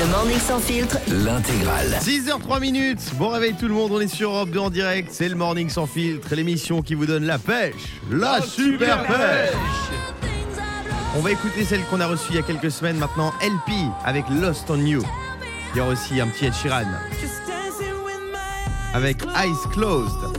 Le morning sans filtre. L'intégrale. 6h03 minutes, bon réveil tout le monde, on est sur Europe 2 en direct, c'est le Morning sans filtre, l'émission qui vous donne la pêche, la, super, pêche. On va écouter celle qu'on a reçue il y a quelques semaines maintenant, LP avec Lost on You. Il y aura aussi un petit Ed Sheeran avec Eyes Closed.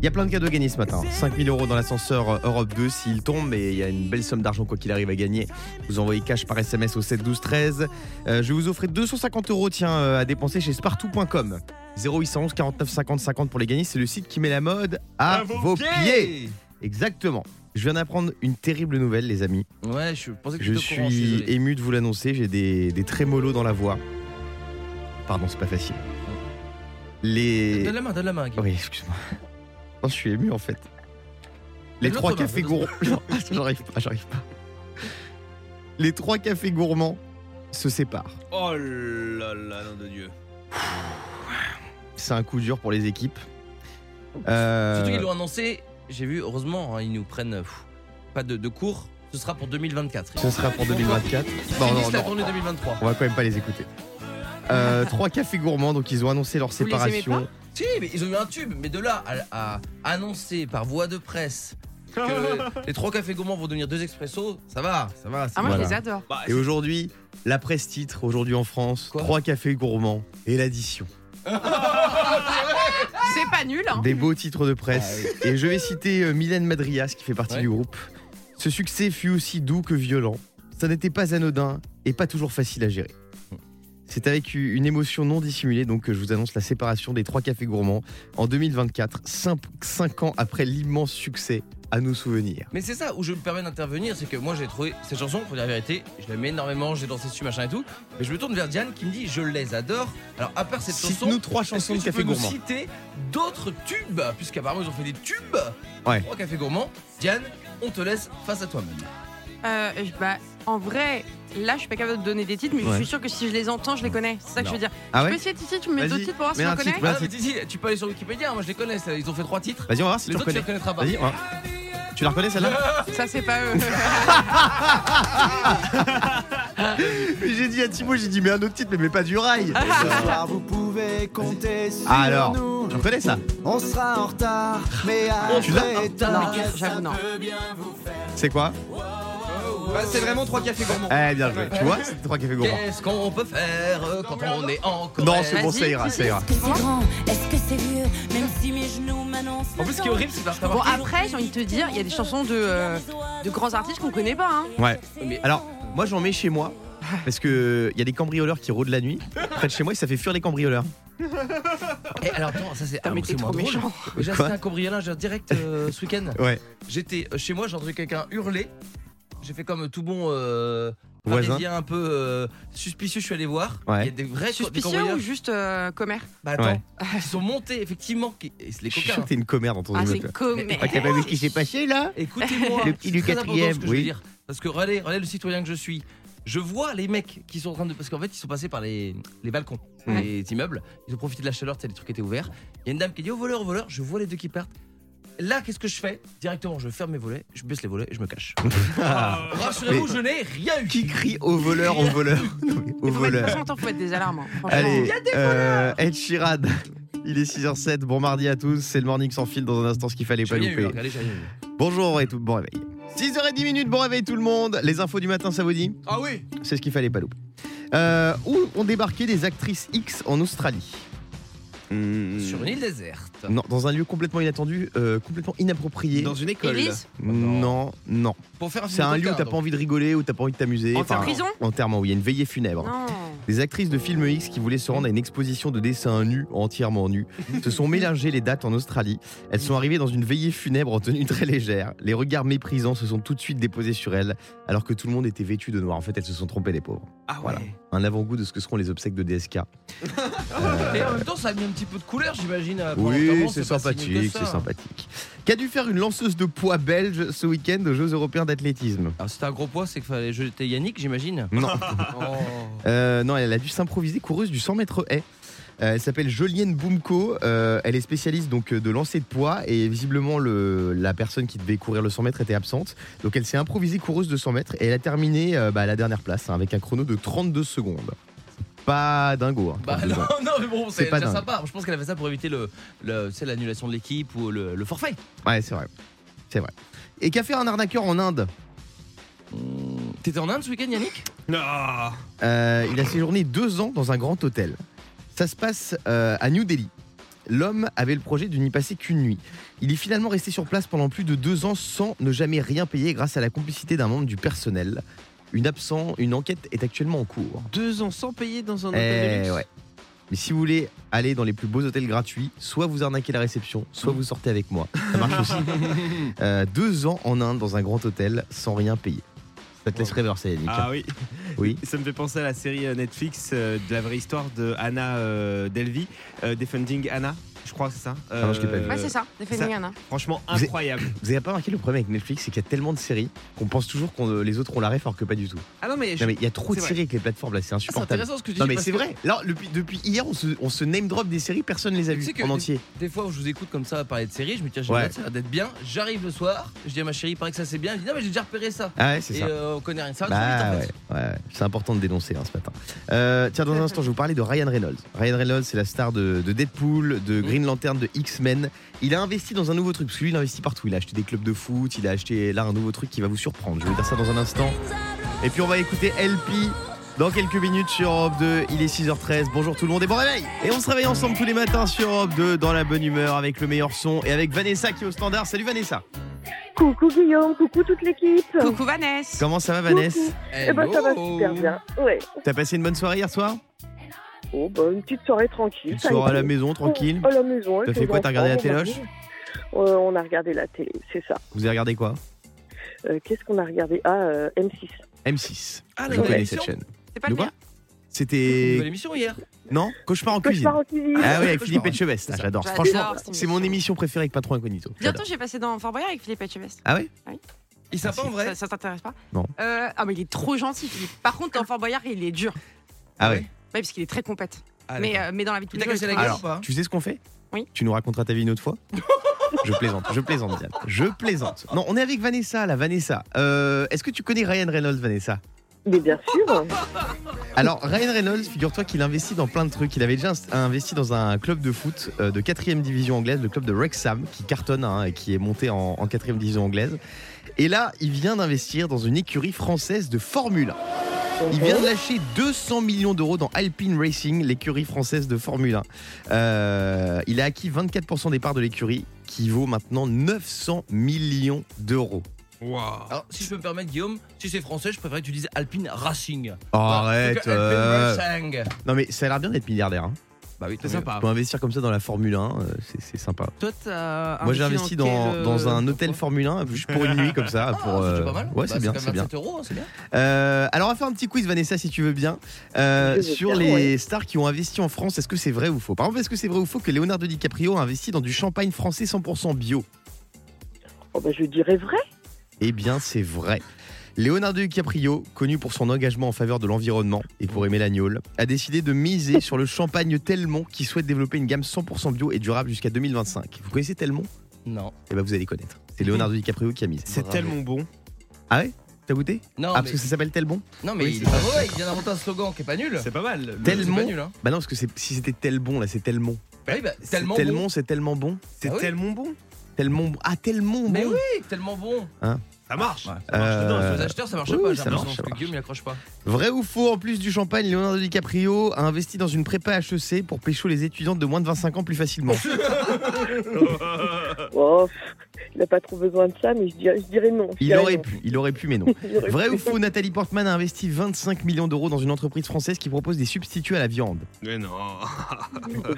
Il y a plein de cadeaux à gagner ce matin. 5000 euros dans l'ascenseur euh, Europe 2 s'il tombe et il y a une belle somme d'argent quoi qu'il arrive à gagner. Vous envoyez cash par SMS au 7 12 13. Euh, je vais vous offrir 250 euros tiens euh, à dépenser chez spartou.com. 0811 49 50 50 pour les gagner. C'est le site qui met la mode à, vos, pieds. Exactement. Je viens d'apprendre une terrible nouvelle les amis. Ouais, je pensais que Je courant, suis ému de vous l'annoncer. J'ai des, des trémolos dans la voix. Pardon, c'est pas facile. Les. Donne la main, donne la main. Guy. Oui, excuse-moi. Non, je suis ému en fait. Les trois cafés gourmands. Non, j'arrive pas, j'arrive pas. Les trois cafés gourmands se séparent. Oh là là, nom de Dieu. C'est un coup dur pour les équipes. Euh, Surtout qu'ils l'ont annoncé, j'ai vu, heureusement, hein, ils nous prennent pff, pas de, de cours. Ce sera pour 2024. ce sera pour 2024. Bon, Non, non, la non. tournée 2023. On va quand même pas les écouter. Euh, trois cafés gourmands, donc ils ont annoncé leur Vous les aimez séparation. Si, mais ils ont eu un tube, mais de là à, à annoncer par voie de presse que les trois cafés gourmands vont devenir deux expressos, ça va, ça va. c'est Ah, moi, Voilà. je les adore. Et aujourd'hui, la presse titre, aujourd'hui en France, Quoi trois cafés gourmands et l'addition. C'est pas nul, hein. Des beaux titres de presse. Et je vais citer euh, Mylène Madrias qui fait partie Ouais. du groupe. Ce succès fut aussi doux que violent. Ça n'était pas anodin et pas toujours facile à gérer. C'est avec une émotion non dissimulée donc que je vous annonce la séparation des trois cafés gourmands en 2024, 5, ans après l'immense succès à nos souvenirs. Mais c'est ça où je me permets d'intervenir, c'est que moi j'ai trouvé cette chanson, pour dire la vérité, je l'aime énormément, j'ai dansé dessus, machin et tout. Mais je me tourne vers Diane qui me dit je les adore. Alors à part cette chanson, Cite-nous trois chansons de tu café peux nous gourmand. citer d'autres tubes, puisqu'apparemment ils ont fait des tubes. Ouais. Trois cafés gourmands. Diane, on te laisse face à toi-même. Euh, je- bah, en vrai, là, je suis pas capable de donner des titres, mais Ouais. je suis sûr que si je les entends, je les connais. C'est ça que je veux dire. Ah je ouais peux essayer de tu me mets Vas-y, d'autres titres pour voir si mets je un le connais titre, Ah, mais tu peux aller sur Wikipédia, moi je les connais, ça, ils ont fait trois titres. Vas-y, on va voir si Les tu autres, tu les reconnais. connaîtras pas. Vas-y, on va- Tu la reconnais celle-là Ça, c'est pas eux. J'ai dit à Thibaut, j'ai dit mais un autre titre, mais, mais pas du rail. Soir, vous pouvez compter sur Ah, alors, nous. tu reconnais ça On sera en retard, mais Tu l'as après tard, Non, j'avoue, non. C'est quoi Bah, c'est vraiment trois cafés gourmands. Eh bien joué. Tu vois, c'est trois cafés gourmands. Qu'est-ce qu'on peut faire euh, quand on est en colère Non, c'est bon, ça ira, ça ira. Est-ce que c'est grand Est-ce que c'est vieux? Même si mes genoux m'annoncent En plus, ce qui est horrible, c'est parce que Bon, après, j'ai envie de te dire, il y a des chansons de, euh, de grands artistes qu'on connaît pas. Hein. Ouais. Mais- Alors, moi j'en mets chez moi. Parce que il y a des cambrioleurs qui rôdent la nuit près de chez moi et ça fait fuir les cambrioleurs. Eh, alors attends, ça c'est moins trop drôle. méchant. J'ai assisté à un cambriolage direct euh, ce week-end. Ouais. J'étais chez moi, j'ai entendu quelqu'un hurler. J'ai fait comme tout bon euh, Voisin. parisien un peu euh, suspicieux. Je suis allé voir. Ouais. Il y a des vrais des Suspicieux ou juste euh, commère? Bah attends, Ouais. ils sont montés effectivement. qui- et c'est les Je suis coquins. sûr que t'es une commère dans ton Ah, c'est immeuble. commère. Ah, t'as pas vu ce qui s'est passé là? Écoutez-moi, Le petit c'est du très important quatrième, ce que je oui. veux dire. Parce que regardez, regardez le citoyen que je suis. Je vois les mecs qui sont en train de. Parce qu'en fait, ils sont passés par les, les balcons Ouais. des immeubles. Ils ont profité de la chaleur, tu sais, les trucs étaient ouverts. Il y a une dame qui dit au voleur, au voleur. Je vois les deux qui partent. Là, qu'est-ce que je fais Directement, je ferme mes volets, je baisse les volets et je me cache. Rassurez-vous, Mais- je n'ai rien eu. Qui crie au voleur, au voleur Non, Au Il de toute voleur. faut mettre des alarmes. hein. Allez, euh, Ed Sheeran. Il est 6h07. Bon mardi à tous. C'est le morning sans fil. Dans un instant, ce qu'il fallait pas eu, louper. regardez. Bonjour et tout. Bon réveil. 6h10 minutes. Bon réveil tout le monde. Les infos du matin, ça vous dit Ah oui C'est ce qu'il fallait pas louper. Euh, où ont débarqué des actrices X en Australie? Hmm, Sur une île déserte. Non, dans un lieu complètement inattendu, euh, complètement inapproprié. Dans une école. Élise Non, non. Pour faire un C'est film un lieu où t'as pas envie de rigoler, où t'as pas envie de t'amuser. En Enfin, prison Enterrement, où il y a une veillée funèbre. Non. Des actrices de films X qui voulaient se rendre à une exposition de dessins nus, entièrement nus, se sont mélangées les dates en Australie. Elles sont arrivées dans une veillée funèbre en tenue très légère. Les regards méprisants se sont tout de suite déposés sur elles, alors que tout le monde était vêtu de noir. En fait, elles se sont trompées, les pauvres. Ah ouais. Voilà. Un avant-goût de ce que seront les obsèques de DSK. Et en même temps, ça a mis un petit peu de couleur, j'imagine. euh, Oui, c'est sympathique, c'est sympathique. Qu'a dû faire une lanceuse de poids belge ce week-end aux Jeux européens d'athlétisme? Alors, c'était un gros poids, c'est qu'il fallait jeter Yannick, j'imagine? Non. Oh. Euh, non, elle a dû s'improviser coureuse du 100 mètres haie. Euh, elle s'appelle Jolienne Boumko. Euh, elle est spécialiste donc euh, de lancer de poids et visiblement le, la personne qui devait courir le 100 mètres était absente. Donc elle s'est improvisée coureuse de 100 mètres et elle a terminé euh, bah, à la dernière place hein, avec un chrono de 32 secondes. Pas dingo. Hein, Bah 32 non, non, mais bon, C'est déjà dingue. sympa. Je pense qu'elle a fait ça pour éviter le, l'annulation de l'équipe ou le, le forfait. Ouais, c'est vrai. C'est vrai. Et qu'a fait un arnaqueur en Inde? T'étais en Inde ce week-end, Yannick? Non. Euh, il a séjourné deux ans dans un grand hôtel. Ça se passe euh, à New Delhi. L'homme avait le projet de n'y passer qu'une nuit. Il est finalement resté sur place pendant plus de deux ans sans ne jamais rien payer grâce à la complicité d'un membre du personnel. Une, absent, une enquête est actuellement en cours. Deux ans sans payer dans un hôtel de Eh luxe. ouais. Mais si vous voulez aller dans les plus beaux hôtels gratuits, soit vous arnaquez la réception, soit vous sortez avec moi. Ça marche aussi. Euh, deux ans en Inde dans un grand hôtel sans rien payer. Ça te. Ah oui. Oui. Ça me fait penser à la série euh, Netflix euh, de la vraie histoire de Anna euh, Delvey, euh, Defending Anna. Je crois que c'est ça. Ah non, je l'ai pas vu. Euh, Ouais, c'est ça. Defending Anna. Franchement Vous êtes- incroyable. Vous avez pas remarqué le problème avec Netflix, c'est qu'il y a tellement de séries qu'on pense toujours que les autres ont la ref alors que pas du tout. Ah non mais, je- il y a trop de c'est vrai. séries avec les plateformes là, c'est C'est insupportable. intéressant ce que tu dis. Non mais c'est que vrai. Là depuis, depuis hier on se, on se name drop des séries, personne les a vues en des- entier. Des fois je vous écoute comme ça parler de séries, je me dis, tiens, j'ai Ouais. ça d'être bien. J'arrive le soir, je dis à ma chérie, il paraît que ça c'est bien. Elle dit, non, mais j'ai déjà repéré ça. Ah ouais c'est Et ça. euh, on connaît rien. Ça va trop Bah vite en ouais, fait. ouais, c'est important de dénoncer hein, ce matin. Euh, tiens, dans un instant, je vais vous parler de Ryan Reynolds. Ryan Reynolds, c'est la star de, de Deadpool, de Green Lantern, de X-Men. Il a investi dans un nouveau truc, parce que lui, il investit partout. Il a acheté des clubs de foot, il a acheté là un nouveau truc qui va vous surprendre. Je vais vous dire ça dans un instant. Et puis, on va écouter LP dans quelques minutes sur Europe 2. Il est 6h13. Bonjour tout le monde et bon réveil Et on se réveille ensemble tous les matins sur Europe 2 dans la bonne humeur avec le meilleur son et avec Vanessa qui est au standard. Salut Vanessa Coucou Guillaume, coucou toute l'équipe. Coucou Vanessa. Comment ça va Vanessa? Eh ben ça va super bien. Ouais. T'as passé une bonne soirée hier soir? Oh bah une petite soirée tranquille. Une soirée à la été. maison, tranquille À la maison. T'as fait quoi, t'as regardé la téloche on a- Euh, On a regardé la télé, c'est ça. Vous avez regardé quoi? Euh, Qu'est-ce qu'on a regardé? Ah, euh, M6. M6. Ah, Je la connais nouvelle cette chaîne. C'est pas De le quoi. C'était. Nouvelle émission hier. Non Cauchemar en je cuisine. pars en cuisine. Ah oui, avec Philippe. Etchebest. Ah. J'adore. Franchement, c'est mon émission. préférée avec Patron Incognito. Bientôt, j'ai passé dans Fort Boyard avec Philippe Etchebest. Ah ouais? Il est sympa en vrai? Ça, ça t'intéresse pas? Non. Euh, ah, mais il est trop gentil, Philippe. Par contre, dans Fort Boyard, il est dur. Ah ouais. Ouais, parce qu'il est très compète. Ah, mais, euh, mais dans la vie de tous les jours. il est très pas Tu sais ce qu'on fait Oui. Tu nous raconteras ta vie une autre fois Je plaisante, je plaisante, Diane. Je plaisante. Non, on est avec Vanessa, là, Vanessa. Euh, Est-ce que tu connais Ryan Reynolds, Vanessa? Mais bien sûr. Alors, Ryan Reynolds, figure-toi qu'il investit dans plein de trucs. Il avait déjà investi dans un club de foot euh, de 4 division anglaise, le club de Wrexham, qui cartonne hein, et qui est monté en, en 4 division anglaise. Et là, il vient d'investir dans une écurie française de Formule 1. Il vient de lâcher 200 millions d'euros dans Alpine Racing, l'écurie française de Formule 1. Euh, il a acquis 24% des parts de l'écurie, qui vaut maintenant 900 millions d'euros. Waouh. Alors, si je peux me permettre, Guillaume, si c'est français, je préférais que tu dises Alpine Racing. Oh, Voilà, arrête Alpine euh. Racing. Non mais ça a l'air bien d'être milliardaire. Hein. Bah oui, C'est sympa. Pour investir comme ça dans la Formule 1, euh, c'est- c'est sympa. Toi, t'as Moi j'ai investi dans, quel, euh, dans un hôtel Formule 1 juste pour une nuit comme ça. Ah, Pour, c'est euh, pas mal. Ouais, Bah, c'est bien, quand c'est même bien. 27 euros, hein, c'est bien. Euh, alors on va faire un petit quiz Vanessa si tu veux bien Euh, sur bien, les ouais. stars qui ont investi en France. Est-ce que c'est vrai ou faux? Par exemple, est-ce que c'est vrai ou faux que Leonardo DiCaprio a investi dans du champagne français 100% bio? Oh bah je dirais vrai. Eh bien, c'est vrai. Leonardo DiCaprio, connu pour son engagement en faveur de l'environnement et pour aimer l'agnole, a décidé de miser sur le champagne Telmont qui souhaite développer une gamme 100% bio et durable jusqu'à 2025. Vous connaissez Telmont? Non. Eh ben vous allez connaître. C'est Leonardo DiCaprio qui a misé. C'est tellement bon. Ah ouais? T'as goûté? Non, Ah, mais, parce que ça s'appelle Telmont? Non, mais Oui, il c'est est pas mauvais. Il vient d'inventer un slogan qui est pas nul. C'est pas mal. Tel- C'est Tellement. pas nul, hein. Bah non, parce que si c'était Telmont, là, c'est Telmont. Bah oui, bah, tellement Telmont, bon. c'est tellement bon. C'est Ah oui tellement bon. Tellement Ah, tellement Mais bon oui, tellement bon. Ça marche. Ouais, Ça marche Euh, dedans, Sur ça. les acheteurs, ça marche oui, pas. J'ai l'impression marche, que marche. Guillaume, il accroche pas. Vrai ou faux, en plus du champagne, Leonardo DiCaprio a investi dans une prépa HEC pour pécho les étudiantes de moins de 25 ans plus facilement. Oh, n'a pas trop besoin de ça, mais je dirais, je dirais non. Je Il dirais aurait non. pu, il aurait pu, mais non. Il Vrai ou faux, Nathalie Portman a investi 25 millions d'euros dans une entreprise française qui propose des substituts à la viande. Mais non.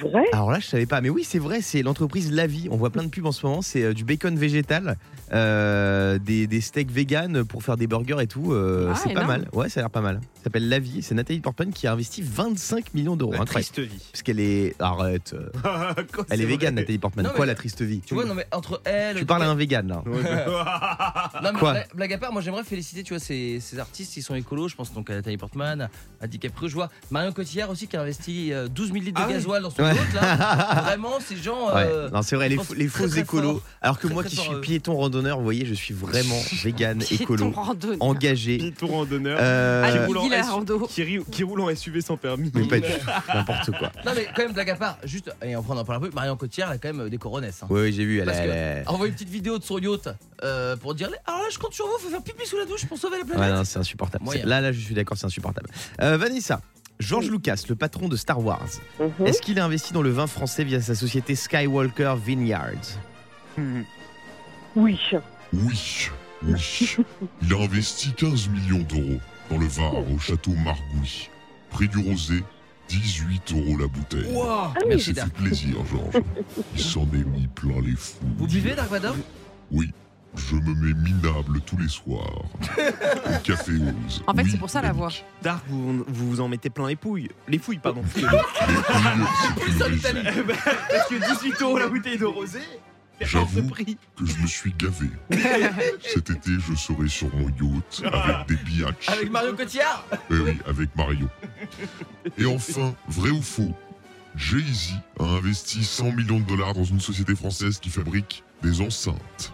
Vrai? Alors là, je savais pas, mais oui, c'est vrai, c'est l'entreprise La Vie. On voit plein de pubs en ce moment. C'est euh, du bacon végétal, euh, des, des steaks vegan pour faire des burgers et tout. euh, Ah, c'est pas mal. Ouais, ça a l'air pas mal. S'appelle La Vie. C'est Nathalie Portman qui a investi 25 millions d'euros. La Incroyable. triste vie. Parce qu'elle est. Arrête. euh, Elle est végane. Nathalie Portman. Non, mais- Quoi, la triste vie? Tu vois, non mais entre elle. Tu parles à un vegan là. Non mais Quoi? blague, blague à part, moi j'aimerais féliciter tu vois ces, ces artistes, ils sont écolos, je pense donc à Nathalie Portman, à DiCaprio, je vois Marion Cotillard aussi qui a investi euh, 12 000 litres Ah de oui. gasoil dans son Ouais. yacht là. Vraiment ces gens. Ouais, euh, non, c'est vrai, je les, pense faux- les très, faux très écolos. fort. Alors que Très, moi très qui fort, suis euh. piéton randonneur, vous voyez, je suis vraiment vegan, Piéton écolo, randonneur. engagé. Piéton randonneur. Euh, Ah, roule en Rando. qui, roule en SUV sans permis. mais pas du tout, n'importe quoi. Non mais quand même blague à part, juste et on prend en parle un peu, Marion Cotillard elle a quand même euh, des coronesses. Hein. Oui, oui, j'ai vu, elle, Parce elle- elle- envoie une petite vidéo de son yacht euh, pour dire alors là je compte sur vous, faut faire pipi sous la douche pour sauver la Ouais, planète. non, c'est insupportable. Là, là, je suis d'accord, c'est insupportable. Euh, Vanessa, George Lucas, le patron de Star Wars, Mhm. est-ce qu'il a investi dans le vin français via sa société Skywalker Vineyards? Oui. Oui, oui. Il a investi 15 millions d'euros dans le Var au château Margouis. Prix du rosé, 18 euros la bouteille. Wow, merci Dark. fait plaisir, Georges. Il s'en est mis plein les fous. Vous buvez Dark Vador? Oui, je me mets minable tous les soirs. Au café Rose. En fait, Oui, c'est pour ça la voix. Dark, vous, vous vous en mettez plein les pouilles. Les fouilles, pardon. Les pouilles, c'est raison Parce que 18 euros la bouteille de rosé, J'avoue. que je me suis gavé. Cet été, je serai sur mon yacht avec des biatchs. Avec Marion Cotillard Eh oui, avec Mario. Et enfin, vrai ou faux Jay-Z a investi 100 millions de dollars dans une société française qui fabrique des enceintes.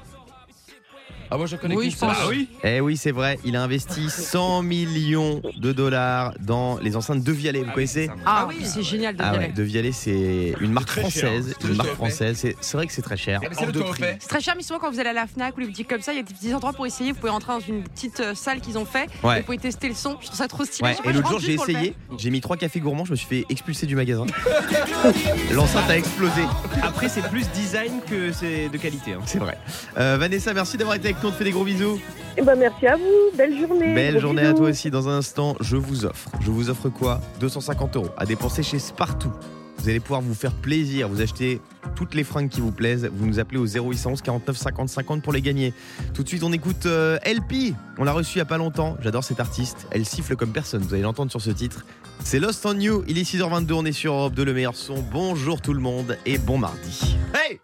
Ah moi je connais Oui, je pense. Ah oui Eh oui, c'est vrai, il a investi 100 millions de dollars dans les enceintes de Vialet, vous connaissez Ah oui, c'est génial de Ah ouais, Vialet. De Vialet, c'est une marque cher, française. c'est une marque française. C'est vrai que c'est très cher. Ah, mais c'est très cher, mais souvent quand vous allez à la Fnac ou les boutiques comme ça, il y a des petits endroits pour essayer. Vous pouvez rentrer dans une petite euh, salle qu'ils ont fait. Ouais. Vous pouvez tester le son. Je trouve ça trop stylé. Ouais, et l'autre jour j'ai essayé, j'ai mis trois cafés gourmands, je me suis fait expulser du magasin. L'enceinte a explosé, Après, c'est plus design que c'est de qualité. hein. c'est vrai. Euh, Vanessa, merci d'avoir été avec nous, on te fait des gros bisous. Eh ben, merci à vous. Belle journée. Belle Gros journée à toi aussi. Dans un instant, je vous offre. Je vous offre quoi? 250 euros à dépenser chez Spartoo. Vous allez pouvoir vous faire plaisir, vous achetez toutes les fringues qui vous plaisent. Vous nous appelez au 0811 49 50 50 pour les gagner. Tout de suite, on écoute euh, LP. On l'a reçu il y a pas longtemps. J'adore cette artiste. Elle siffle comme personne. Vous allez l'entendre sur ce titre. C'est Lost on You. Il est 6h22. On est sur Europe 2, le meilleur son. Bonjour tout le monde et bon mardi. Hey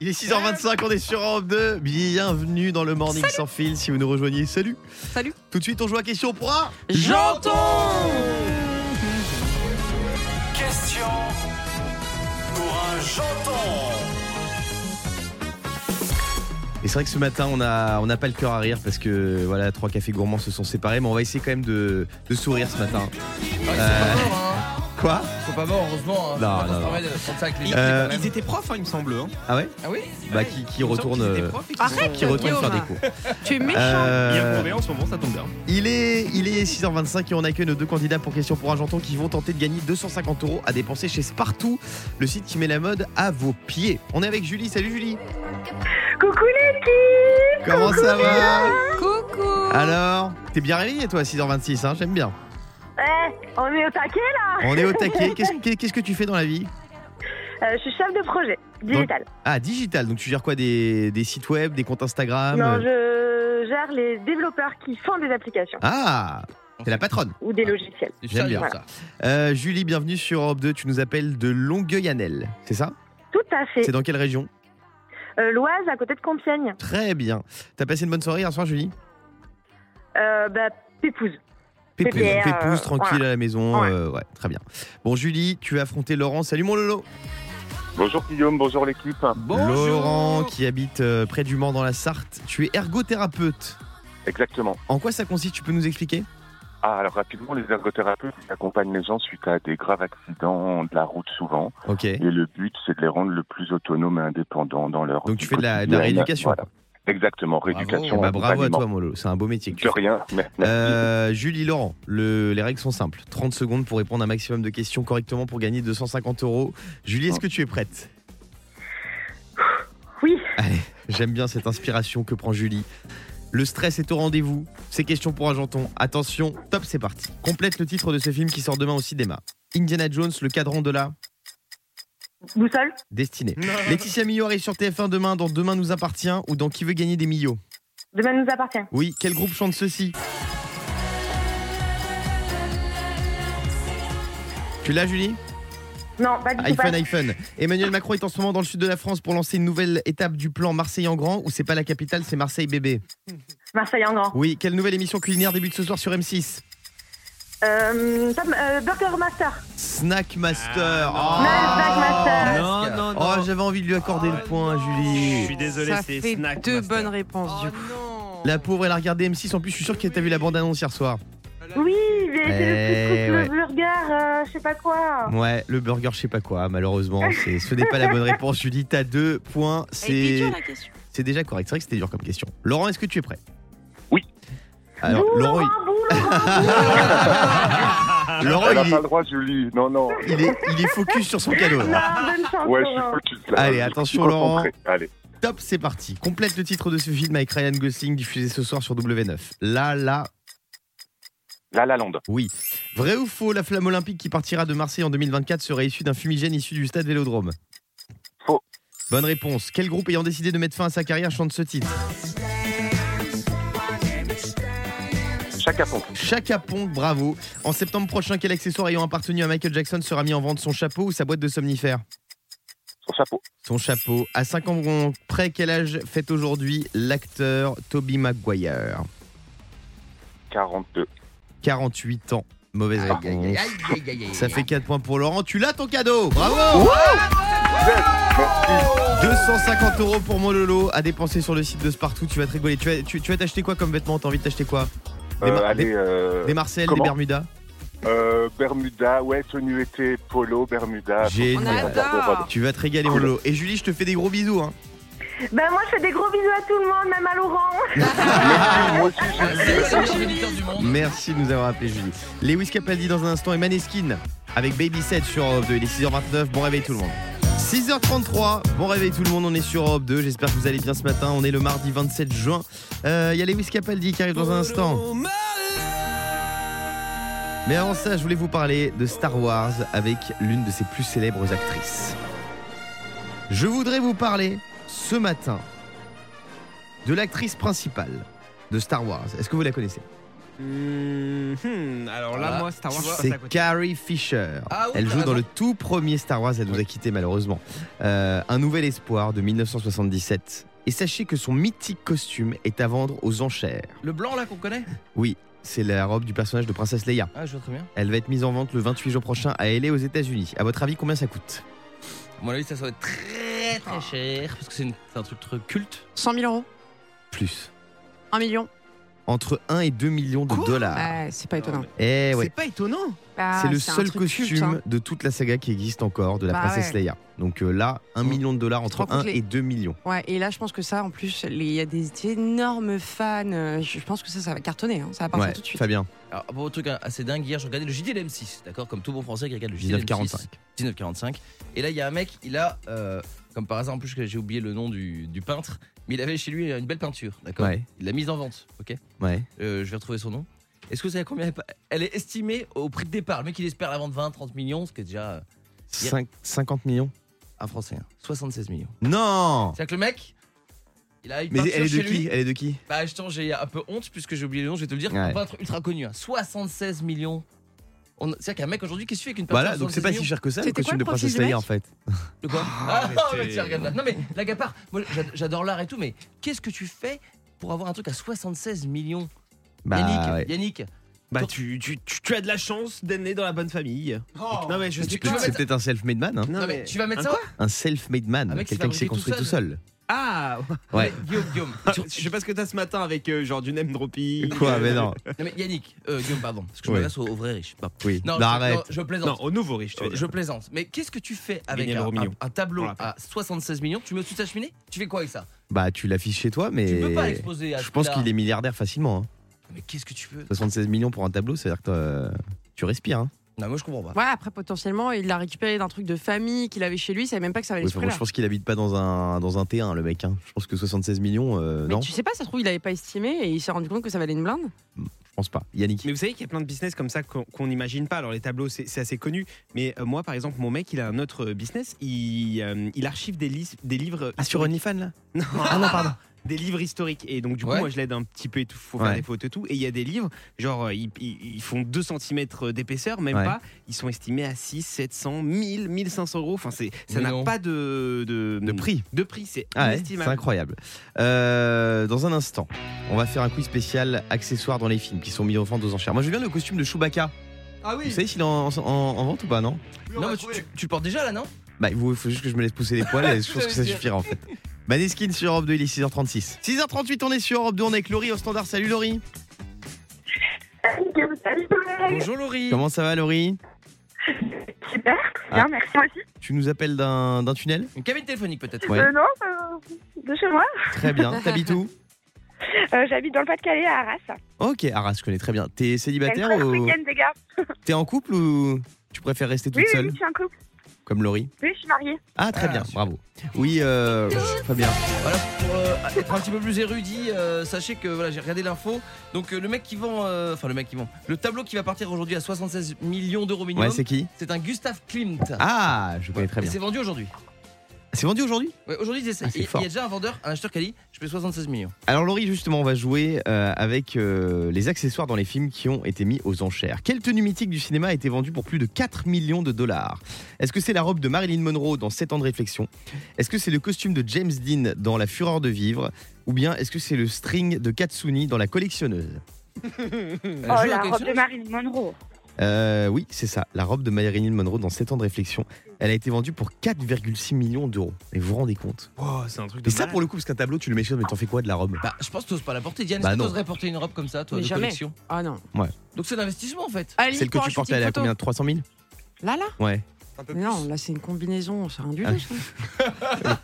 il est 6h25, on est sur Europe 2. Bienvenue dans le Morning sans fil. Si vous nous rejoignez, salut. Salut. Tout de suite, on joue à question pour un. J'entends Question pour un janton. Et c'est vrai que ce matin, on n'a on n'a pas le cœur à rire parce que voilà, trois cafés gourmands se sont séparés. Mais on va essayer quand même de, de sourire ce matin. Quoi Ils sont pas morts, heureusement. Hein. Non, non, les Euh. Ils étaient profs, hein, il me semble. hein. Ah ouais Ah oui Bah qui, qui Il retourne, euh, Arrête, qui retourne faire des cours. Tu es méchant. Euh, sont bien tombés en ce moment, ça tombe bien. il est, il est 6h25 et on accueille nos deux candidats pour question pour un janton qui vont tenter de gagner 250 euros à dépenser chez Spartoo, le site qui met la mode à vos pieds. On est avec Julie. Salut Julie. Coucou l'équipe. Comment ça va Coucou. Alors, t'es bien réveillé toi à 6h26, hein, j'aime bien. Eh, on est au taquet là. On est au taquet. Qu'est-ce que- qu'est-ce que tu fais dans la vie Euh, je suis chef de projet digital. Ah, digital. Donc tu gères quoi des, des sites web, des comptes Instagram non, euh, je gère les développeurs qui font des applications Ah, t'es la patronne. ou des logiciels. C'est J'aime sérieux, bien. ça. Euh, Julie, bienvenue sur Europe 2. Tu nous appelles de Longueuil-Annel, c'est ça? Tout à fait. C'est dans quelle région? Euh, L'Oise à côté de Compiègne. Très bien. T'as passé une bonne soirée hier soir, Julie? Euh, bah, Pépouze. Pépouze, euh, Pépouze, tranquille voilà. à la maison. Ouais. euh, ouais, très bien. Bon, Julie, tu vas affronter Laurent. Salut mon Lolo. Bonjour Guillaume, bonjour l'équipe. Bonjour. Laurent, qui habite euh, près du Mans dans la Sarthe. Tu es ergothérapeute. Exactement. En quoi ça consiste Tu peux nous expliquer? Ah, alors rapidement, les ergothérapeutes ils accompagnent les gens suite à des graves accidents de la route souvent. Ok. Et le but, c'est de les rendre le plus autonomes et indépendants dans leur Donc tu fais de la, de la rééducation. Voilà. Exactement, rééducation. Bah, bravo à toi, mon Lolo. C'est un beau métier. que De rien, merci. Euh, Julie Laurent, le- les règles sont simples. 30 secondes pour répondre à un maximum de questions correctement pour gagner 250 euros. Julie, est-ce que tu es prête? Oui. Allez, j'aime bien cette inspiration que prend Julie. Le stress est au rendez-vous. C'est question pour un janton. Attention, top, c'est parti. Complète le titre de ce film qui sort demain au cinéma. Indiana Jones, le cadran de la Boussole. destinée. Laetitia Millot arrive sur TF1 demain dans Demain nous appartient ou dans Qui veut gagner des millions. Demain nous appartient. Oui, quel groupe chante ceci? Tu l'as, Julie? Non, pas du tout. iPhone, pas. iPhone. Emmanuel Macron est en ce moment dans le sud de la France pour lancer une nouvelle étape du plan Marseille en grand, ou c'est pas la capitale, c'est Marseille bébé. Marseille en grand. Oui, quelle nouvelle émission culinaire débute ce soir sur M6 Euh, Tom- euh, Burger Master. Snack Master. Ah, Snack Master. Non, non, non. Oh, j'avais envie de lui accorder le point, Je Julie. suis désolé, Ça c'est fait Snack deux Master. bonnes réponses du coup. La pauvre, elle a regardé M6. En plus, je suis sûr qu'elle t'a vu la bande-annonce hier soir. Oui, mais c'est Eh, le ouais. petit truc, le burger, euh, je sais pas quoi. Ouais, le burger, je sais pas quoi. Malheureusement, c'est- ce n'est pas la bonne réponse. Julie, t'as deux points. Elle était C'est dure la question. c'est déjà correct. C'est vrai que c'était dur comme question. Laurent, est-ce que tu es prêt? Alors, Bouh, Laurent, Laurent, Laurent, il... Laurent, Elle a il pas est, le droit, Julie. Non, non. il est, il est focus sur son cadeau. bouh. là. Non, bonne chance, Ouais, je suis Laurent. focus là. Allez, attention. Allez. Top, c'est parti. Complète le titre de ce film avec Ryan Gosling diffusé ce soir sur W9. Là, là, La La Land. oui. Vrai ou faux, la flamme olympique qui partira de Marseille en 2024 serait issue d'un fumigène issu du stade Vélodrome? Faux. Bonne réponse. Quel groupe ayant décidé de mettre fin à sa carrière chante ce titre? Chaka Ponk. Chaka Ponk, bravo. En septembre prochain, quel accessoire ayant appartenu à Michael Jackson sera mis en vente Son chapeau ou sa boîte de somnifères Son chapeau. Son chapeau. À 5 ans près, quel âge fête aujourd'hui l'acteur Toby Maguire 42. 48 ans. Mauvaise réponse. Ça fait 4 points pour Laurent. Tu l'as ton cadeau Bravo 250 euros pour mon Lolo à dépenser sur le site de Spartoo. Tu vas te rigoler. Tu vas tu, tu vas t'acheter quoi comme vêtements T'as envie de t'acheter quoi? Des, Euh, mar- allez, des- euh, des Marcel, des Bermudas euh, Bermuda, ouais, tenue été, polo, Bermuda. Génial. Tu vas te régaler mon Lolo. Et Julie, je te fais des gros bisous. Hein. Ben moi je fais des gros bisous à tout le monde, même à Laurent. Merci de nous avoir appelé Julie. Lewis Capaldi dans un instant et Maneskin avec Baby 7 sur Europe 2. Il est 6h29. Bon réveil tout le monde. 6h33, bon réveil tout le monde, on est sur Europe 2, j'espère que vous allez bien ce matin, on est le mardi 27 juin. Euh, Il y a Lewis Capaldi qui arrive dans un instant. Mais avant ça, je voulais vous parler de Star Wars avec l'une de ses plus célèbres actrices. Je voudrais vous parler ce matin de l'actrice principale de Star Wars. Est-ce que vous la connaissez? Hmm, Alors là, moi, Star Wars, C'est. Carrie Fisher. Ah oui, elle joue dans le tout premier Star Wars. Elle nous a quittés malheureusement. Euh, un nouvel espoir de 1977. Et sachez que son mythique costume est à vendre aux enchères. Le blanc là qu'on connaît? Oui, c'est la robe du personnage de Princesse Leia. Ah, je vois très bien. Elle va être mise en vente le 28 juin prochain à LA aux États-Unis. À votre avis, combien ça coûte? À mon avis, ça, être très très cher parce que c'est un truc très culte. 100 000 euros Plus. 1 million Entre 1 et 2 millions de dollars. Ouais, C'est pas étonnant. Eh ouais. C'est pas étonnant. Ah, C'est le seul culte, costume hein. de toute la saga qui existe encore de la Bah princesse ouais. Leia. Donc euh, là, 1 million de dollars entre rends compte 1 les- et 2 millions. Ouais, et là, je pense que ça, en plus, il y a des énormes fans. euh, Je pense que ça, ça va cartonner. hein, Ça va partir Ouais, tout de suite. Fabien, Alors, pour un truc assez dingue, hier, je regardais le JDL M6, d'accord Comme tout bon français qui regarde le JDL 1945. 1945. Et là, il y a un mec, il a, euh, comme par hasard, en plus, j'ai oublié le nom du, du peintre, mais il avait chez lui une belle peinture, d'accord Ouais. Il l'a mise en vente, ok Ouais. Euh, Je vais retrouver son nom. Est-ce que vous savez combien elle, est estimée au prix de départ? Le mec, il espère la vendre 20, 30 millions, ce qui est déjà euh, Cinq- 50 millions un français, hein. 76 millions. Non C'est-à-dire que le mec, il a une Mais elle est de qui Elle est de qui? Bah, justement, j'ai un peu honte puisque j'ai oublié le nom, je vais te le dire. Ouais. Un peintre ultra connu, hein. 76 millions. On- C'est-à-dire qu'un mec aujourd'hui, qu'est-ce qu'il fait avec une peinture Voilà, à donc c'est 76 pas si cher que ça le costume quoi le de Princesse Leia en fait. De quoi Ah, mais tiens, regarde là. Non mais la gapard, moi j'a- j'adore l'art et tout, mais qu'est-ce que tu fais pour avoir un truc à 76 millions? Bah, Yannick, ouais. Yannick, Bah, tu, tu, tu, tu as de la chance d'être né dans la bonne famille. Non, mais je sais tu- tu C'est mettre- peut-être un self-made man. hein. non, mais tu vas mettre un ça quoi Un self-made man. Quelqu'un qui s'est tout construit tout seul. Ah Ouais. Guillaume, Guillaume. je, je sais pas ce que t'as ce matin avec euh, genre du name dropping. Quoi Mais non. Non mais Yannick, euh, Guillaume, pardon, parce que je Ouais. m'adresse aux, aux vrais riches. Bon. Oui. Non, Non, je, arrête. non, je plaisante. Non, au nouveau riche, tu veux dire. Je plaisante. Mais qu'est-ce que tu fais avec un, tableau à 76 millions? Tu mets sous ta cheminée Tu fais quoi avec ça? Bah, tu l'affiches chez toi, mais. Tu peux pas l'exposer à Je pense qu'il est milliardaire facilement. hein. Mais qu'est-ce que tu veux? 76 millions pour un tableau, c'est-à-dire que toi, tu respires. Hein. Non, moi je comprends pas. Ouais, après, potentiellement, il l'a récupéré d'un truc de famille qu'il avait chez lui. Il savait même pas que ça valait Oui, ce prix-là. je pense qu'il habite pas dans un, dans un T1, le mec. hein. Je pense que 76 millions, euh, Mais non, tu sais pas, ça se trouve, il avait pas estimé et il s'est rendu compte que ça valait une blinde. je pense pas. Yannick. Mais vous savez qu'il y a plein de business comme ça qu'on n'imagine pas. Alors les tableaux, c'est assez connu. Mais euh, moi, par exemple, mon mec, il a un autre business. Il, euh, il archive des, lis- des livres. Ah, sur. OnlyFans là? Non. Ah non, pardon. Des livres historiques. Et donc, du coup, Ouais. moi, je l'aide un petit peu et tout. Faut faire Ouais. des photos et tout. Et il y a des livres, genre, euh, ils, font 2 cm d'épaisseur, même Ouais. pas. Ils sont estimés à 6, 700, 1000, 1500 euros. Enfin, c'est, ça n'a pas de, de, De prix. De prix, c'est Ah ouais, c'est inestimable. incroyable. Euh, dans un instant, on va faire un quiz spécial accessoires dans les films qui sont mis en vente aux enchères. Moi, je viens le costume de Chewbacca. Ah Vous savez s'il est en, en- en vente ou pas, non Non, mais tu, tu- tu le portes déjà là, non? Bah, il faut faut juste que je me laisse pousser les poils et je pense que ça suffira en fait. Maneskin sur Europe 2, il est 6h36. 6h38, on est sur Europe 2, on est avec Laurie au standard. Salut Laurie. Salut, salut tout le monde. Bonjour Laurie. Comment ça va Laurie? Super, Ah. bien, merci moi aussi. Tu nous appelles d'un tunnel? Une cabine téléphonique peut-être. Ouais. Euh, non, euh, de chez moi. Très bien. T'habites où? Euh, J'habite dans le Pas-de-Calais à Arras. Ok, Arras, je connais très bien. T'es célibataire ou week-end, les gars. t'es en couple ou tu préfères rester toute Oui, oui, seule? oui, je suis en couple. Comme Laurie Oui, je suis mariée. Ah, très Ah, bien, bravo. Oui, euh, très bien. Voilà, pour euh, être un petit peu plus érudit, euh, sachez que voilà, j'ai regardé l'info. Donc euh, le mec qui vend, euh, enfin le mec qui vend, le tableau qui va partir aujourd'hui à 76 millions d'euros minimum. Ouais, c'est qui c'est un Gustav Klimt. Ah, je connais très Et bien. c'est vendu aujourd'hui. C'est vendu aujourd'hui? Ouais, aujourd'hui, c'est ça. Ah, c'est Il il y a déjà un vendeur, un acheteur qui a dit je paie 76 millions. Alors Laurie, justement, on va jouer euh, avec euh, les accessoires dans les films qui ont été mis aux enchères. Quelle tenue mythique du cinéma a été vendue pour plus de 4 millions de dollars? Est-ce que c'est la robe de Marilyn Monroe dans 7 ans de réflexion? Est-ce que c'est le costume de James Dean dans La Fureur de vivre? Ou bien est-ce que c'est le string de Katsuni dans La collectionneuse? Oh, la robe de Marilyn Monroe. Euh, Oui, c'est ça, la robe de Marilyn Monroe dans 7 ans de réflexion. Elle a été vendue pour 4,6 millions d'euros. Et vous vous rendez compte? Wow, c'est un truc de Et ça malade. pour le coup, parce qu'un tableau, tu le mets sur, mais t'en fais quoi de la robe? Bah, je pense que t'oses pas la porter. Diane, Bah, est-ce que non. t'oserais porter une robe comme ça, toi, Mais de jamais. collection? Ah non. Donc c'est un investissement en fait. Celle que tu portes, elle est à combien? 300 000 Là, là? Ouais. Mais Non, là, c'est une combinaison, c'est un du tout, ça.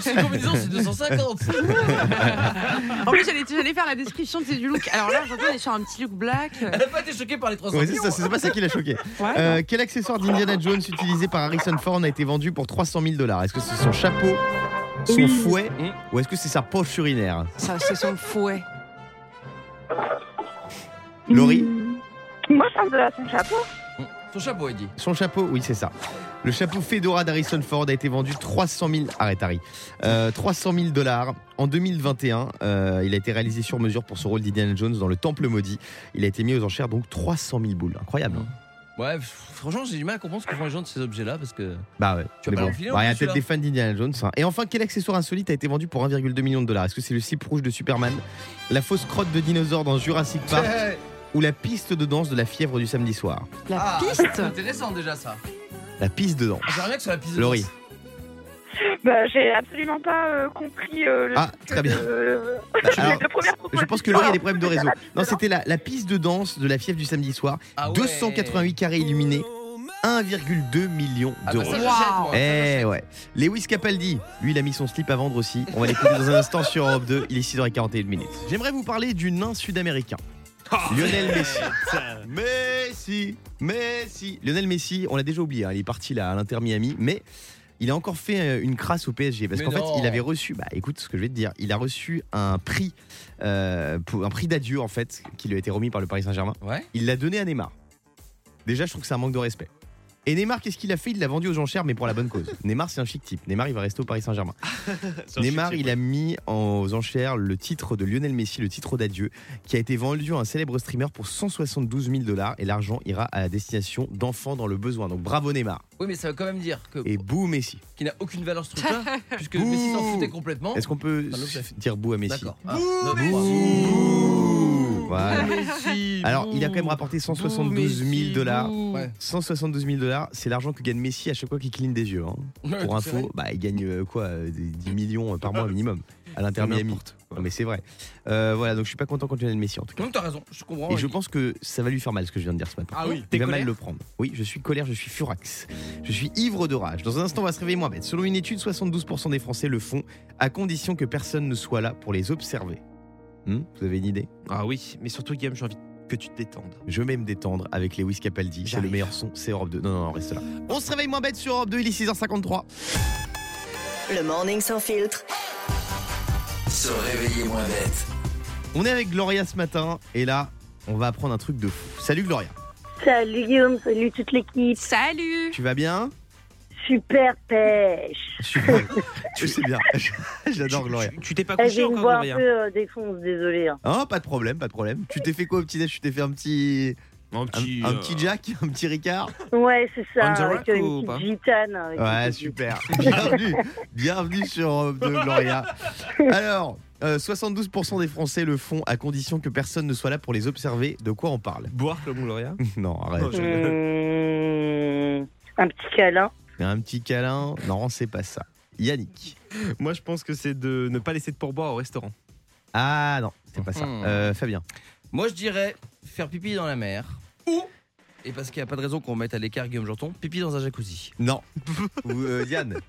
C'est une combinaison, c'est 250. En plus, j'allais j'allais faire la description de du look. Alors là, aujourd'hui, on est sur un petit look black. Elle a pas été choquée par les 300 Ouais, c'est millions. ça, c'est pas ça qui l'a choqué. Ouais, Euh, quel accessoire d'Indiana Jones utilisé par Harrison Ford a été vendu pour 300 000 dollars? Est-ce que c'est son chapeau, son Oui. fouet Mm. ou est-ce que c'est sa poche urinaire? Ça, c'est son fouet. Laurie? Moi, je pense de son chapeau. Son chapeau, il dit. Son chapeau, oui, c'est ça. Le chapeau Fedora d'Harrison Ford a été vendu 300 000. Arrête, Harry. Euh, 300 000 dollars en 2021. euh, il a été réalisé sur mesure pour son rôle d'Indiana Jones dans Le Temple maudit. Il a été mis aux enchères donc 300 000 boules. Incroyable. hein Ouais, franchement, j'ai du mal à comprendre ce que font les gens de ces objets-là parce que. Bah ouais. Tu vas pas bon, bah, il y a peut-être des fans d'Indiana Jones. hein. Et enfin, quel accessoire insolite a été vendu pour 1,2 million de dollars? Est-ce que c'est le slip rouge de Superman, la fausse crotte de dinosaure dans Jurassic Park? Ou la piste de danse de la fièvre du samedi soir La Ah, piste C'est intéressant déjà ça. La piste de danse. Ah, J'aimerais bien que sur la piste de Laurie. danse. Bah, j'ai absolument pas euh, compris euh, le. Ah, très bien. euh, Alors, les deux premières je pense que Laurie a des problèmes de réseau. Non, c'était la, la piste de danse de la fièvre du samedi soir. Ah ouais. 288 carrés illuminés, 1,2 million Ah bah d'euros. ça, Wow. moi. Eh ouais. Lewis Capaldi, lui, il a mis son slip à vendre aussi. On va l'écouter dans un instant sur Europe 2. Il est 6h41 minutes. J'aimerais vous parler du nain sud-américain. Lionel Messi. Messi, Messi. Lionel Messi, on l'a déjà oublié, hein, il est parti là à l'Inter Miami, mais il a encore fait euh, une crasse au PSG parce qu'en fait, il avait reçu, bah écoute ce que je vais te dire, il a reçu un prix, euh, pour, un prix d'adieu en fait, qui lui a été remis par le Paris Saint-Germain. Ouais. Il l'a donné à Neymar. Déjà, je trouve que c'est un manque de respect. Et Neymar, qu'est-ce qu'il a fait? Il l'a vendu aux enchères, mais pour la bonne cause. Neymar, c'est un chic type. Neymar, il va rester au Paris Saint-Germain. Neymar, il a mis en- aux enchères le titre de Lionel Messi, le titre d'adieu, qui a été vendu à un célèbre streamer pour 172 000 dollars. Et l'argent ira à la destination d'enfants dans le besoin. Donc bravo Neymar. Oui, mais ça veut quand même dire que Et bouh Messi. qu'il n'a aucune valeur ce truc-là, puisque Bouh. Messi s'en foutait complètement. Est-ce qu'on peut autre dire bouh à Messi D'accord. Ah, Bouh, notre Messi. Voilà. Messi, Alors, il a quand même rapporté 172 000 Messi, dollars. bouh. Ouais. 172 000 dollars, c'est l'argent que gagne Messi à chaque fois qu'il cligne des yeux. hein. Pour info, bah, il gagne euh, quoi euh, des 10 millions par mois minimum à l'Inter Miami. Non, mais c'est vrai. Euh, voilà, donc je suis pas content quand Lionel Messi en tout cas. Donc t'as raison, je comprends. Et je pense que ça va lui faire mal ce que je viens de dire ce matin. Ah oui, Il t'es va mal colère le prendre. Oui, je suis colère, je suis furax. Je suis ivre de rage. Dans un instant, on va se réveiller moins bête. Selon une étude, 72% des Français le font à condition que personne ne soit là pour les observer. Hmm, Vous avez une idée? Ah oui, mais surtout, Guillaume, j'ai envie que tu te détendes. Je vais me détendre avec Lewis Capaldi. C'est le meilleur son, c'est Europe 2. Non, non, non, reste là. On se réveille moins bête sur Europe 2, il est 6h53. Le morning sans filtre. Se réveiller moins bête. On est avec Gloria ce matin et là, on va apprendre un truc de fou. Salut Gloria. Salut Guillaume, salut toute l'équipe. Salut Tu vas bien? Super pêche. Super. tu sais bien. J'adore Gloria. Tu t'es pas Eh, couché encore, voix un Gloria peu euh, défonce, désolé. hein. Oh, pas de problème, pas de problème. Tu t'es fait quoi au petit déj? Tu t'es fait un petit. Un Un, petit. un euh, petit Jack Un petit Ricard? Ouais, c'est ça, avec euh, ou une petite gitane. avec Ouais, super. Bienvenue. Bienvenue sur Europe 2, Gloria. Alors. euh, 72% des Français le font à condition que personne ne soit là pour les observer. De quoi on parle? Boire comme Gloria? Non, arrête. Oh, je- Mmh, un petit câlin. Un petit câlin Non, c'est pas ça. Yannick. Moi, je pense que c'est de ne pas laisser de pourboire au restaurant. Ah non, c'est pas ça. Hmm. Euh, Fabien. Moi, je dirais faire pipi dans la mer. Ou, et parce qu'il n'y a pas de raison qu'on mette à l'écart Guillaume Janton, pipi dans un jacuzzi. Non. Ou, euh, Diane.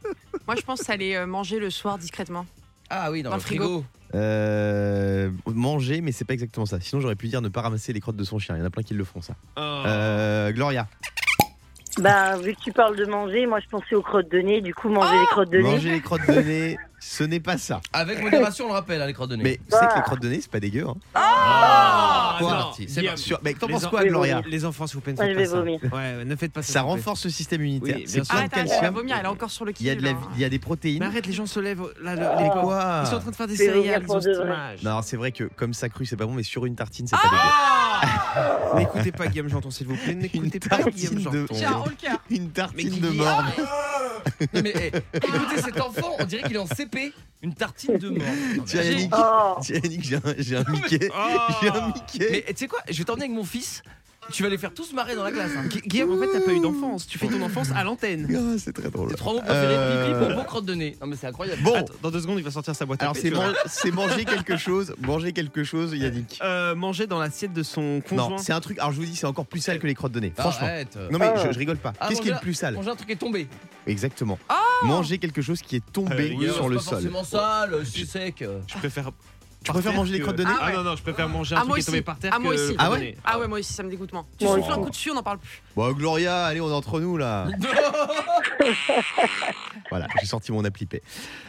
Moi, je pense aller euh, manger le soir discrètement. Ah oui, dans, Dans le le frigo. frigo. Euh, manger, mais c'est pas exactement ça. Sinon, j'aurais pu dire ne pas ramasser les crottes de son chien. Il y en a plein qui le font, ça. Oh. Euh, Gloria. Bah, vu que tu parles de manger, moi je pensais aux crottes de nez. Du coup, manger les crottes de nez. Manger les crottes de nez, ce n'est pas ça. Avec modération, on le rappelle, hein, les crottes de nez. Mais tu sais que les crottes de nez, c'est pas dégueu. Hein. Ah, Quoi non, parti, c'est Guillaume, parti. Sur- Mais t'en les penses en- quoi, Gloria Les enfants, s'il vous plaît, ne Ouais, faites je vais pas ça. vomir. Ouais, ne faites pas ça. Ça s'il vous plaît. renforce le système immunitaire. Oui, bien c'est sûr. plein de Arrête, arrête, elle va calcium. vomir, elle est encore sur le Il y, a de la, il y a des protéines. Mais arrête, les gens se lèvent. Là, le- Ah. les Quoi Ils sont en train de faire des céréales. pour ont vrai. Non, c'est vrai que comme ça cru, c'est pas bon, mais sur une tartine, c'est pas Ah N'écoutez pas Guillaume Janton, s'il vous plaît. N'écoutez pas tartine Guillaume de- Janton. Tiens, haut le cœur. dégueu. Une tartine de. Non, mais eh, écoutez cet enfant, on dirait qu'il est en CP. Une tartine de mort. Non, mais- Tiens, Yannick, Oh, tiens, Yannick, j'ai un, j'ai un Mickey. Oh. J'ai un Mickey. Mais tu sais quoi Je vais t'emmener avec mon fils. Tu vas les faire tous marrer dans la classe. Hein. Gu- Guillaume, en fait, t'as pas eu d'enfance. Tu fais ton enfance à l'antenne. Ah, c'est très drôle. Tes trois mots préférés Euh, pipi, bonbon, crotte de nez. Non mais c'est incroyable. Bon, Attends, dans deux secondes, il va sortir sa boîte. à alors c'est man- c'est manger quelque chose. Manger quelque chose, Yannick. Euh, manger dans l'assiette de son conjoint. Non, c'est un truc. Alors je vous dis, c'est encore plus sale que les crottes de nez. Franchement. Arrête. Non mais Ah. je, je rigole pas. Ah, Qu'est-ce qui est le plus sale Manger un truc qui est tombé. Exactement. Manger quelque chose qui est tombé sur c'est le pas sol. forcément sale, c'est sec. Je préfère. Tu préfères manger les que- crottes de nez Ah non, non, je préfère manger un Ah, truc moi qui est tombé aussi. par terre Ah, moi aussi. Ah ouais. Ah ouais, moi aussi, ça me dégoûte moins. Tu souffles un coup dessus, on n'en parle plus. Bon, Gloria, allez, on est entre nous là. voilà, j'ai sorti mon appli paix.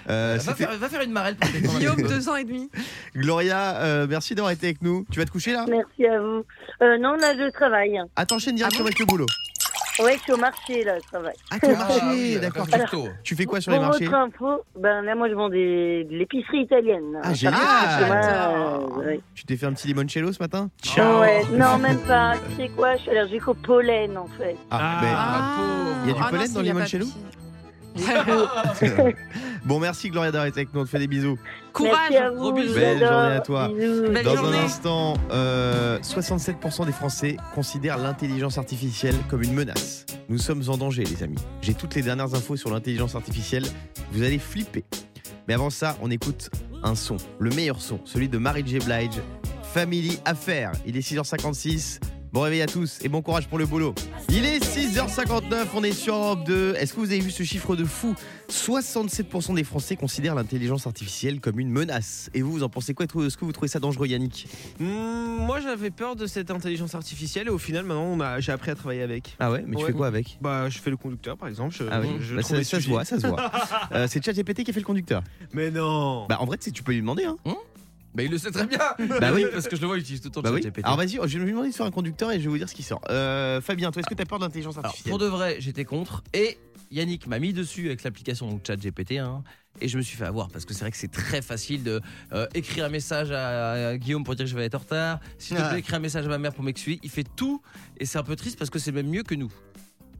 Euh, va, c'était- faire, va faire une marelle pour tes Guillaume, deux ans et demi. Gloria, euh, merci d'avoir été avec nous. Tu vas te coucher là? Merci à vous. Euh, non, là je travaille. Ah, t'enchaînes directement avec le boulot. Ouais, je suis au marché là, je travaille. Ah, t'es au Ah, marché, oui, d'accord. Gisto. Tu fais quoi sur les Pour marchés votre info, ben là moi je vends des, de l'épicerie italienne. Ah, génial. J'adore. euh, ouais. Tu t'es fait un petit limoncello ce matin Ouais, non, même pas. Tu sais quoi, je suis allergique au pollen en fait. Ah, Ah. mais- pauvre. Il y a du Ah pollen si, dans a Limoncello. Bon, merci Gloria d'avoir été avec nous. On te fait des bisous. Courage. Gros bisous. Belle journée à toi. Belle Dans journée. un instant, euh, 67% des Français considèrent l'intelligence artificielle comme une menace. Nous sommes en danger, les amis. J'ai toutes les dernières infos sur l'intelligence artificielle. Vous allez flipper. Mais avant ça, on écoute un son, le meilleur son, celui de Mary J. Blige, Family Affair. Il est 6h56. Bon réveil à tous et bon courage pour le boulot. Il est 6h59, on est sur Europe 2. Est-ce que vous avez vu ce chiffre de fou? 67% des Français considèrent l'intelligence artificielle comme une menace. Et vous, vous en pensez quoi? Est-ce que vous trouvez ça dangereux, Yannick? Hmm, moi, j'avais peur de cette intelligence artificielle et au final, maintenant, j'ai appris à travailler avec. Ah ouais, mais tu Ouais. fais quoi avec? Bah, je fais le conducteur, par exemple. Je, Ah oui, je Bah, ça, ça se voit, ça se voit. Euh, c'est ChatGPT qui a fait le conducteur. Mais non. Bah en vrai, tu peux lui demander. Hein. Bah il le sait très bien. Bah oui. parce que je le vois, il utilise tout le temps Bah oui. Alors vas-y, je vais lui demander de faire un conducteur et je vais vous dire ce qui sort. Euh, Fabien, toi, est-ce que tu as peur de l'intelligence Alors, artificielle pour de vrai, j'étais contre. Et Yannick m'a mis dessus avec l'application donc ChatGPT. Hein, et je me suis fait avoir parce que c'est vrai que c'est très facile de euh, écrire un message à, à Guillaume pour dire que je vais être en retard. S'il te Ah. plaît, écrire un message à ma mère pour m'excuser. Il fait tout et c'est un peu triste parce que c'est même mieux que nous.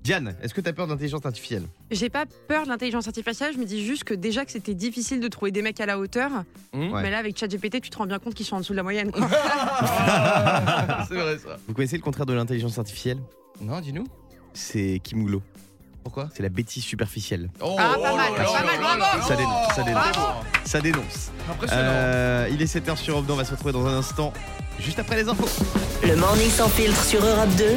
Diane, est-ce que tu as peur d'intelligence artificielle? J'ai pas peur de l'intelligence artificielle, je me dis juste que déjà que c'était difficile de trouver des mecs à la hauteur, Ouais. mais là avec ChatGPT, tu te rends bien compte qu'ils sont en dessous de la moyenne. quoi. c'est vrai ça. Vous connaissez le contraire de l'intelligence artificielle? Non, dis-nous. C'est Kim Goulot. Pourquoi? C'est la bêtise superficielle. Oh, Ah, pas oh mal, là pas mal, bravo. Ça dénonce, ça dénonce. Bravo. Ça dénonce. Impressionnant. Euh, il est 7h sur Europe 2, on va se retrouver dans un instant, juste après les infos. Le morning sans filtre sur Europe 2.